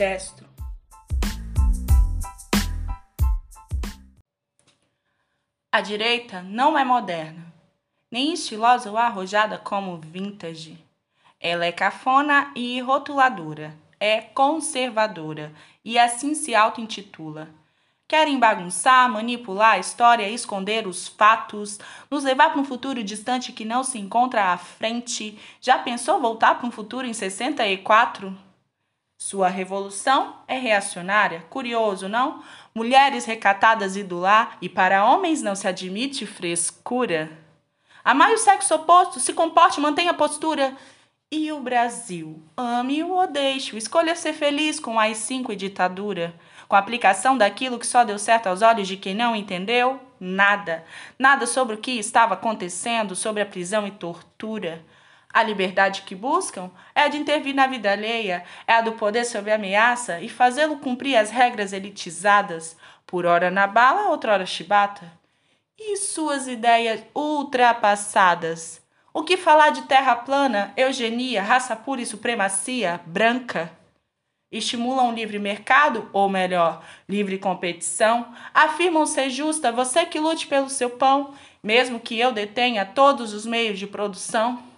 destro. A direita não é moderna, nem estilosa ou arrojada como vintage. Ela é cafona e rotuladora, é conservadora e assim se auto-intitula. Querem bagunçar, manipular a história, esconder os fatos, nos levar para um futuro distante que não se encontra à frente. Já pensou voltar para um futuro em 64? Sua revolução é reacionária. Curioso, não? Mulheres recatadas e do lar, e para homens não se admite frescura. Amai o sexo oposto, se comporte, mantenha a postura. E o Brasil? Ame-o ou deixe-o. Escolha ser feliz com AI-5 e ditadura. Com a aplicação daquilo que só deu certo aos olhos de quem não entendeu? Nada. Nada sobre o que estava acontecendo, sobre a prisão e tortura. A liberdade que buscam é a de intervir na vida alheia, é a do poder sob ameaça e fazê-lo cumprir as regras elitizadas, por hora na bala, outra hora chibata. E suas ideias ultrapassadas? O que falar de terra plana, eugenia, raça pura e supremacia branca? Estimulam o livre mercado, ou melhor, livre competição? Afirmam ser justa, você que lute pelo seu pão, mesmo que eu detenha todos os meios de produção?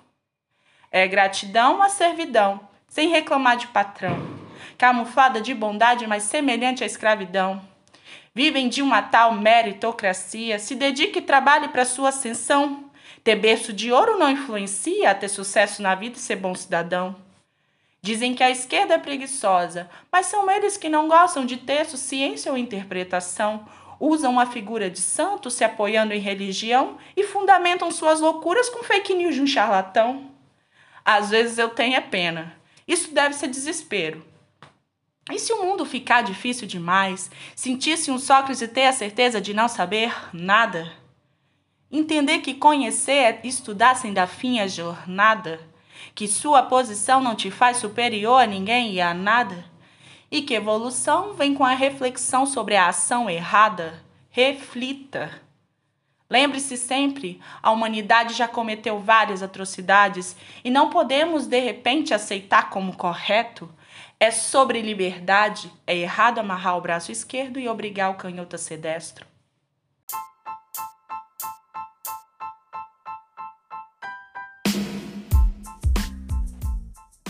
É gratidão a servidão, sem reclamar de patrão. Camuflada de bondade, mas semelhante à escravidão. Vivem de uma tal meritocracia, se dedique e trabalhe para sua ascensão. Ter berço de ouro não influencia a ter sucesso na vida e ser bom cidadão. Dizem que a esquerda é preguiçosa, mas são eles que não gostam de texto, ciência ou interpretação. Usam a figura de santo se apoiando em religião e fundamentam suas loucuras com fake news de um charlatão. Às vezes eu tenho é pena. Isso deve ser desespero. E se o mundo ficar difícil demais, sentir-se um Sócrates e ter a certeza de não saber nada? Entender que conhecer é estudar sem dar fim à jornada? Que sua posição não te faz superior a ninguém e a nada? E que evolução vem com a reflexão sobre a ação errada? Reflita. Lembre-se sempre, a humanidade já cometeu várias atrocidades e não podemos de repente aceitar como correto. É sobre liberdade, é errado amarrar o braço esquerdo e obrigar o canhoto a ser destro.